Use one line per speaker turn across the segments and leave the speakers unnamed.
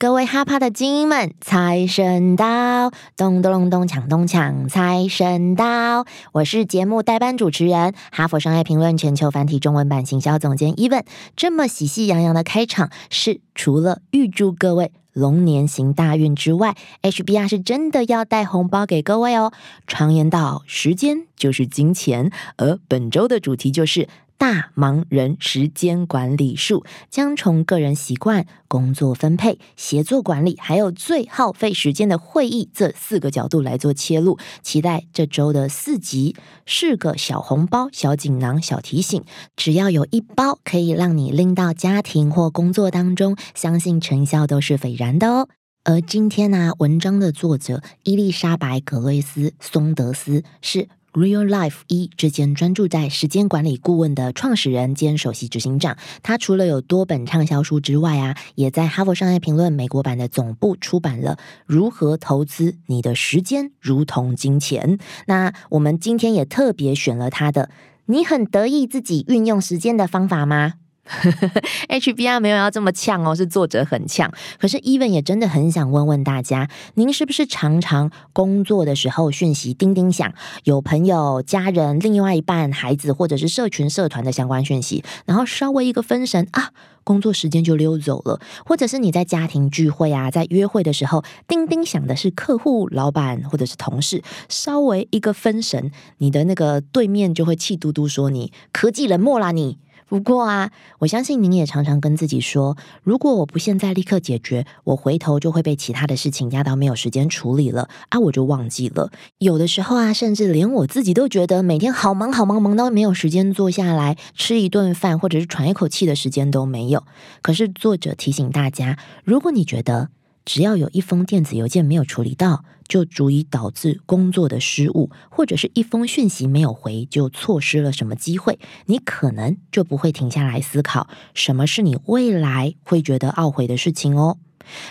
各位哈帕的精英们，财神到！咚咚咚咚，抢咚抢，财神到！我是节目代班主持人，哈佛商业评论全球繁体中文版行销总监 Even。这么喜气洋洋的开场，是除了预祝各位龙年行大运之外，HBR 是真的要带红包给各位哦。常言道，时间就是金钱，而本周的主题就是。大忙人时间管理术将从个人习惯、工作分配、协作管理，还有最耗费时间的会议这四个角度来做切入。期待这周的四集是个小红包、小锦囊、小提醒，只要有一包可以让你拎到家庭或工作当中，相信成效都是斐然的哦。而今天呢，文章的作者伊丽莎白·格瑞斯·松德斯是。Real Life 一之间专注在时间管理顾问的创始人兼首席执行长，他除了有多本畅销书之外啊，也在哈佛商业评论美国版的总部出版了《如何投资你的时间如同金钱》。那我们今天也特别选了他的，你很得意自己运用时间的方法吗 HBR 没有要这么呛哦，是作者很呛。可是 Even 也真的很想问问大家，您是不是常常工作的时候讯息叮叮响，有朋友、家人、另外一半、孩子或者是社群社团的相关讯息，然后稍微一个分神啊，工作时间就溜走了；或者是你在家庭聚会啊，在约会的时候，叮叮响的是客户、老板或者是同事，稍微一个分神，你的那个对面就会气嘟嘟说你科技冷漠啦你。不过啊，我相信您也常常跟自己说，如果我不现在立刻解决，我回头就会被其他的事情压到没有时间处理了啊，我就忘记了。有的时候啊，甚至连我自己都觉得每天好忙好忙，忙到没有时间坐下来吃一顿饭，或者是喘一口气的时间都没有。可是作者提醒大家，如果你觉得，只要有一封电子邮件没有处理到，就足以导致工作的失误，或者是一封讯息没有回，就错失了什么机会，你可能就不会停下来思考，什么是你未来会觉得懊悔的事情哦。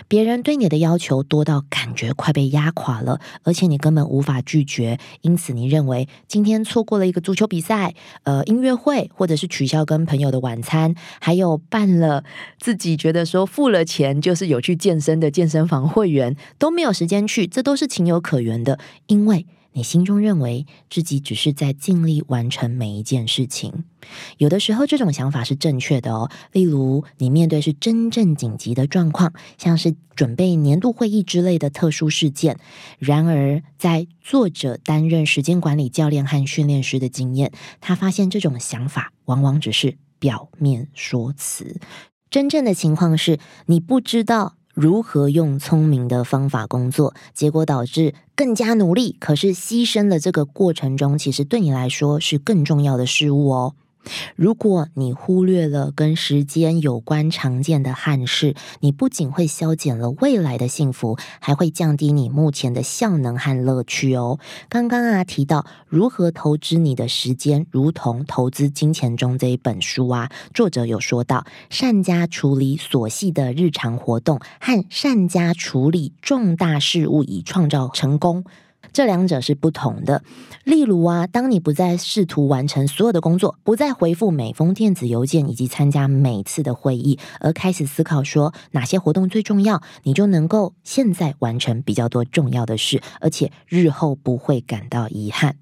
别人对你的要求多到感觉快被压垮了，而且你根本无法拒绝，因此你认为今天错过了一个足球比赛、呃音乐会，或者是取消跟朋友的晚餐，还有办了自己觉得说付了钱就是有去健身的健身房会员都没有时间去，这都是情有可原的，因为。你心中认为自己只是在尽力完成每一件事情，有的时候这种想法是正确的哦。例如，你面对是真正紧急的状况，像是准备年度会议之类的特殊事件。然而，在作者担任时间管理教练和训练师的经验，他发现这种想法往往只是表面说辞，真正的情况是你不知道。如何用聪明的方法工作，结果导致更加努力，可是牺牲的这个过程中，其实对你来说是更重要的事物哦。如果你忽略了跟时间有关常见的憾事，你不仅会消减了未来的幸福，还会降低你目前的效能和乐趣哦。刚刚啊提到如何投资你的时间，如同投资金钱中这一本书啊，作者有说到，善加处理琐细的日常活动，和善加处理重大事物以创造成功。这两者是不同的。例如啊，当你不再试图完成所有的工作，不再回复每封电子邮件以及参加每次的会议，而开始思考说哪些活动最重要，你就能够现在完成比较多重要的事，而且日后不会感到遗憾。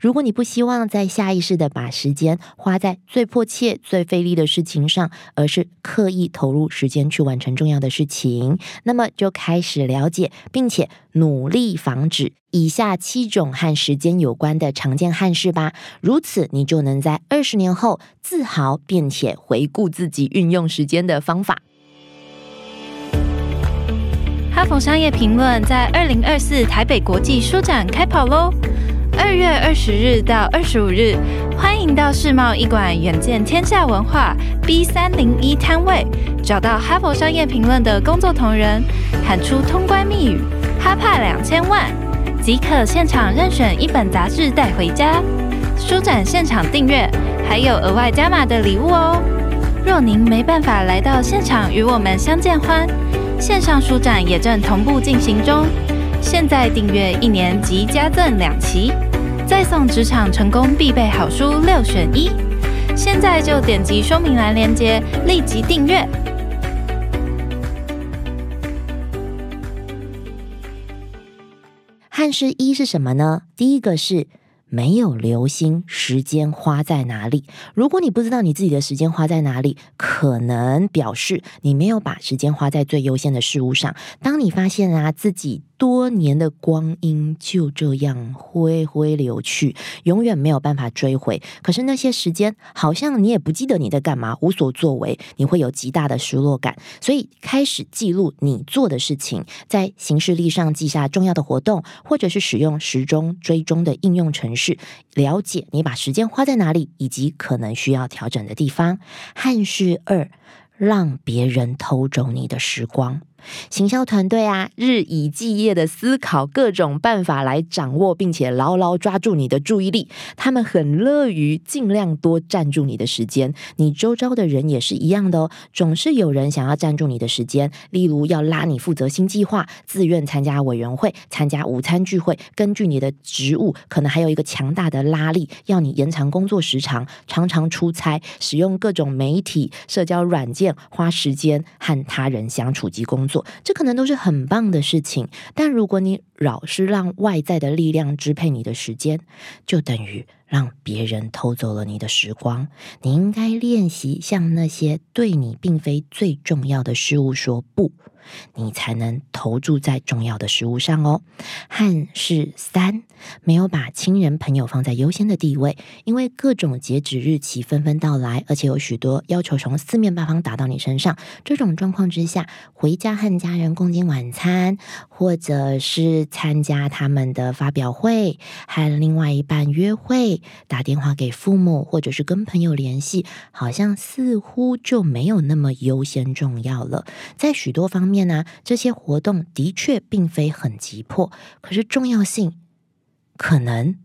如果你不希望在下意识的把时间花在最迫切、最费力的事情上，而是刻意投入时间去完成重要的事情，那么就开始了解，并且努力防止以下七种和时间有关的常见憾事吧。如此，你就能在二十年后自豪，并且回顾自己运用时间的方法。
哈佛商业评论在二零二四台北国际书展开跑喽！二月二十日到二十五日，欢迎到世贸一馆远见天下文化 B 三零一摊位，找到哈佛商业评论的工作同仁，喊出通关密语“哈帕两千万”，即可现场任选一本杂志带回家。书展现场订阅还有额外加码的礼物哦！若您没办法来到现场与我们相见欢，线上书展也正同步进行中。现在订阅一年即加赠两期，再送职场成功必备好书六选一。现在就点击说明栏链接，立即订阅。
汉室一是什么呢？第一个是没有留心时间花在哪里。如果你不知道你自己的时间花在哪里，可能表示你没有把时间花在最优先的事物上。当你发现啊自己。多年的光阴就这样挥挥流去，永远没有办法追回。可是那些时间，好像你也不记得你在干嘛，无所作为，你会有极大的失落感。所以，开始记录你做的事情，在行事历上记下重要的活动，或者是使用时钟追踪的应用程式，了解你把时间花在哪里，以及可能需要调整的地方。汉室二，让别人偷走你的时光。行销团队啊，日以继夜的思考各种办法来掌握，并且牢牢抓住你的注意力。他们很乐于尽量多占住你的时间。你周遭的人也是一样的哦，总是有人想要占住你的时间。例如要拉你负责新计划，自愿参加委员会，参加午餐聚会。根据你的职务，可能还有一个强大的拉力，要你延长工作时长，常常出差，使用各种媒体、社交软件，花时间和他人相处及工作。这可能都是很棒的事情，但如果你老是让外在的力量支配你的时间，就等于让别人偷走了你的时光。你应该练习向那些对你并非最重要的事物说不。你才能投注在重要的事物上哦。汉是三，没有把亲人朋友放在优先的地位，因为各种截止日期纷纷到来，而且有许多要求从四面八方打到你身上。这种状况之下，回家和家人共进晚餐，或者是参加他们的发表会，和另外一半约会，打电话给父母，或者是跟朋友联系，好像似乎就没有那么优先重要了。在许多方面。面呢，这些活动的确并非很急迫，可是重要性可能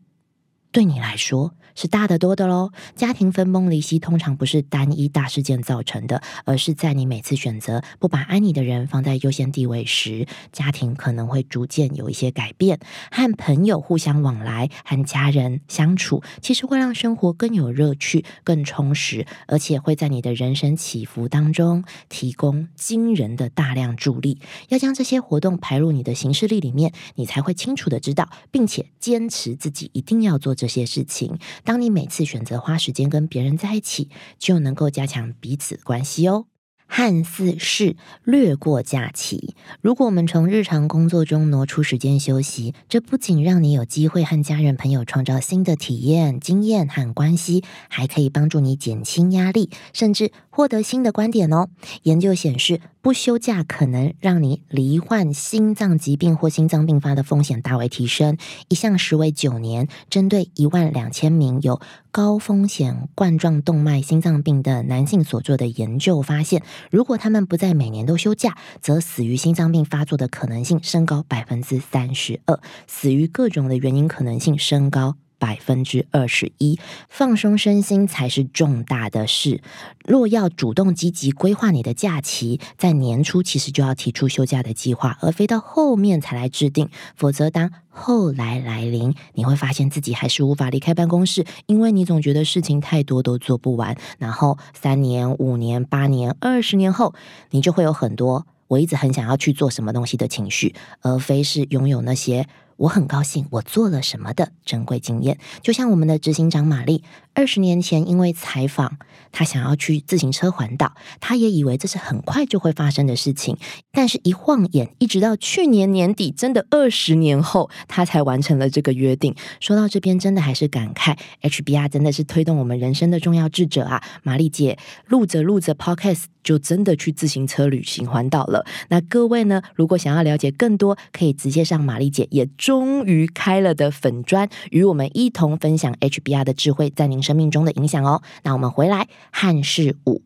对你来说。是大得多的喽。家庭分崩离析通常不是单一大事件造成的，而是在你每次选择不把爱你的人放在优先地位时，家庭可能会逐渐有一些改变。和朋友互相往来，和家人相处，其实会让生活更有乐趣、更充实，而且会在你的人生起伏当中提供惊人的大量助力。要将这些活动排入你的行事历里面，你才会清楚的知道，并且坚持自己一定要做这些事情。当你每次选择花时间跟别人在一起，就能够加强彼此关系哦。看似是略过假期。如果我们从日常工作中挪出时间休息，这不仅让你有机会和家人朋友创造新的体验、经验和关系，还可以帮助你减轻压力，甚至获得新的观点哦。研究显示。不休假可能让你罹患心脏疾病或心脏病发的风险大为提升。一项时为九年，针对一万两千名有高风险冠状动脉心脏病的男性所做的研究发现，如果他们不在每年都休假，则死于心脏病发作的可能性升高百分之三十二，死于各种的原因可能性升高。百分之二十一，放松身心才是重大的事。若要主动积极规划你的假期，在年初其实就要提出休假的计划，而非到后面才来制定。否则，当后来来临，你会发现自己还是无法离开办公室，因为你总觉得事情太多都做不完。然后，三年、五年、八年、二十年后，你就会有很多我一直很想要去做什么东西的情绪，而非是拥有那些。我很高兴我做了什么的珍贵经验，就像我们的执行长玛丽，二十年前因为采访，他想要去自行车环岛，他也以为这是很快就会发生的事情，但是一晃眼，一直到去年年底，真的二十年后，他才完成了这个约定。说到这边，真的还是感慨，HBR 真的是推动我们人生的重要智者啊！玛丽姐录着录着 Podcast，就真的去自行车旅行环岛了。那各位呢，如果想要了解更多，可以直接上玛丽姐也。终于开了的粉砖，与我们一同分享 HBR 的智慧在您生命中的影响哦。那我们回来，汉室五，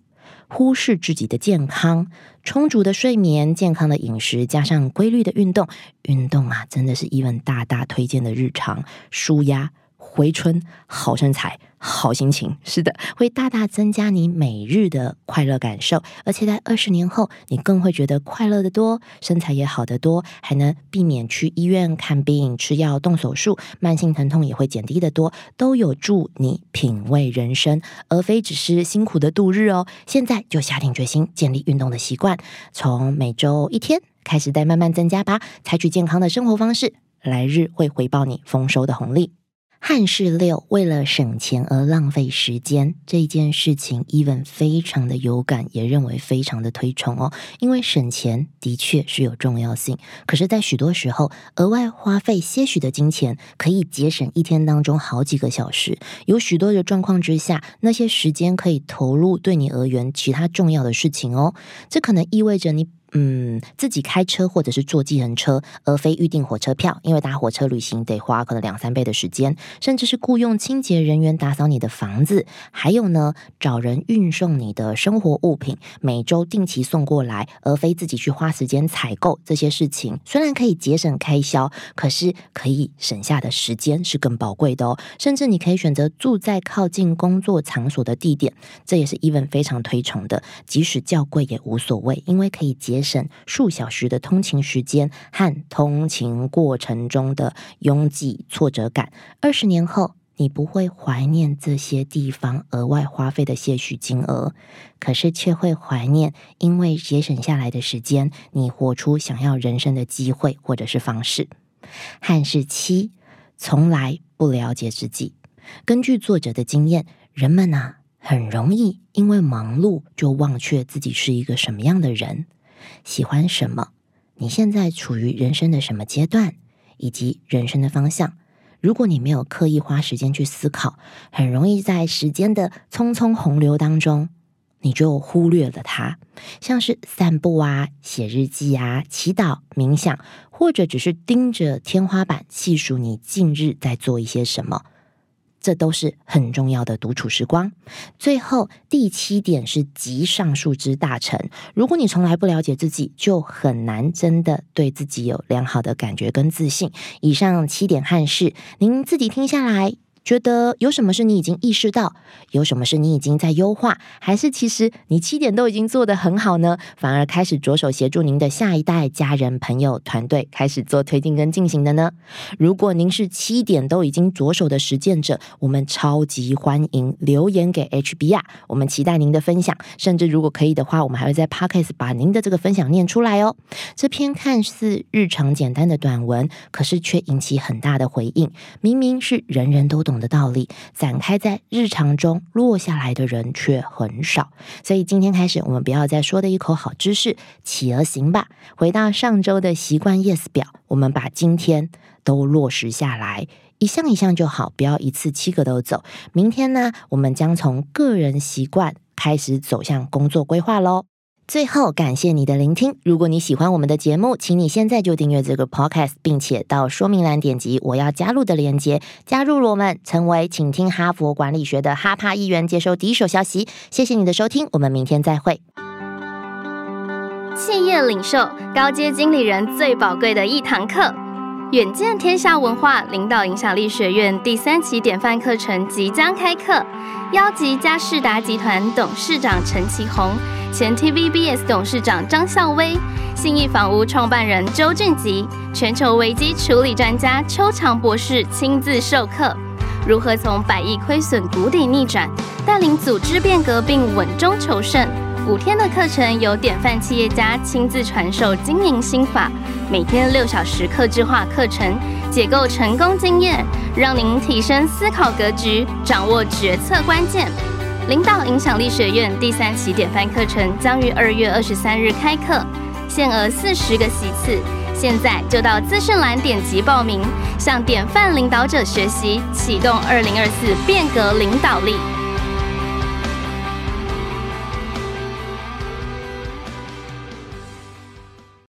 忽视自己的健康，充足的睡眠、健康的饮食，加上规律的运动，运动啊，真的是一文大大推荐的日常舒压。回春、好身材。好心情是的，会大大增加你每日的快乐感受，而且在二十年后，你更会觉得快乐的多，身材也好得多，还能避免去医院看病、吃药、动手术，慢性疼痛也会减低的多，都有助你品味人生，而非只是辛苦的度日哦。现在就下定决心建立运动的习惯，从每周一天开始，再慢慢增加吧。采取健康的生活方式，来日会回报你丰收的红利。汉室六为了省钱而浪费时间这件事情，Even 非常的有感，也认为非常的推崇哦。因为省钱的确是有重要性，可是，在许多时候，额外花费些许的金钱，可以节省一天当中好几个小时。有许多的状况之下，那些时间可以投入对你而言其他重要的事情哦。这可能意味着你。嗯，自己开车或者是坐计程车，而非预订火车票，因为搭火车旅行得花可能两三倍的时间，甚至是雇佣清洁人员打扫你的房子，还有呢，找人运送你的生活物品，每周定期送过来，而非自己去花时间采购这些事情。虽然可以节省开销，可是可以省下的时间是更宝贵的哦。甚至你可以选择住在靠近工作场所的地点，这也是 Even 非常推崇的，即使较贵也无所谓，因为可以节。省数小时的通勤时间和通勤过程中的拥挤挫折感，二十年后你不会怀念这些地方额外花费的些许金额，可是却会怀念因为节省下来的时间，你活出想要人生的机会或者是方式。汉是七，从来不了解自己。根据作者的经验，人们啊很容易因为忙碌就忘却自己是一个什么样的人。喜欢什么？你现在处于人生的什么阶段，以及人生的方向？如果你没有刻意花时间去思考，很容易在时间的匆匆洪流当中，你就忽略了它。像是散步啊、写日记啊、祈祷、冥想，或者只是盯着天花板细数你近日在做一些什么。这都是很重要的独处时光。最后第七点是集上述之大成。如果你从来不了解自己，就很难真的对自己有良好的感觉跟自信。以上七点汉事，您自己听下来。觉得有什么是你已经意识到，有什么是你已经在优化，还是其实你七点都已经做得很好呢？反而开始着手协助您的下一代家人、朋友、团队开始做推进跟进行的呢？如果您是七点都已经着手的实践者，我们超级欢迎留言给 HBR，我们期待您的分享。甚至如果可以的话，我们还会在 Podcast 把您的这个分享念出来哦。这篇看似日常简单的短文，可是却引起很大的回应。明明是人人都懂。的道理展开在日常中落下来的人却很少，所以今天开始，我们不要再说的一口好知识，起而行吧。回到上周的习惯 Yes 表，我们把今天都落实下来，一项一项就好，不要一次七个都走。明天呢，我们将从个人习惯开始走向工作规划喽。最后，感谢你的聆听。如果你喜欢我们的节目，请你现在就订阅这个 podcast，并且到说明栏点击我要加入的链接，加入我们，成为请听哈佛管理学的哈帕议员，接收第一手消息。谢谢你的收听，我们明天再会。
企业领袖、高阶经理人最宝贵的一堂课，远见天下文化领导影响力学院第三期典范课程即将开课，邀集嘉士达集团董事长陈其宏。前 TVBS 董事长张孝威、信义房屋创办人周俊吉、全球危机处理专家邱强博士亲自授课，如何从百亿亏损谷底逆转，带领组织变革并稳中求胜。五天的课程由典范企业家亲自传授经营心法，每天六小时客制化课程，解构成功经验，让您提升思考格局，掌握决策关键。领导影响力学院第三期典范课程将于二月二十三日开课，限额四十个席次，现在就到资讯栏点击报名，向典范领导者学习，启动二零二四变革领导力。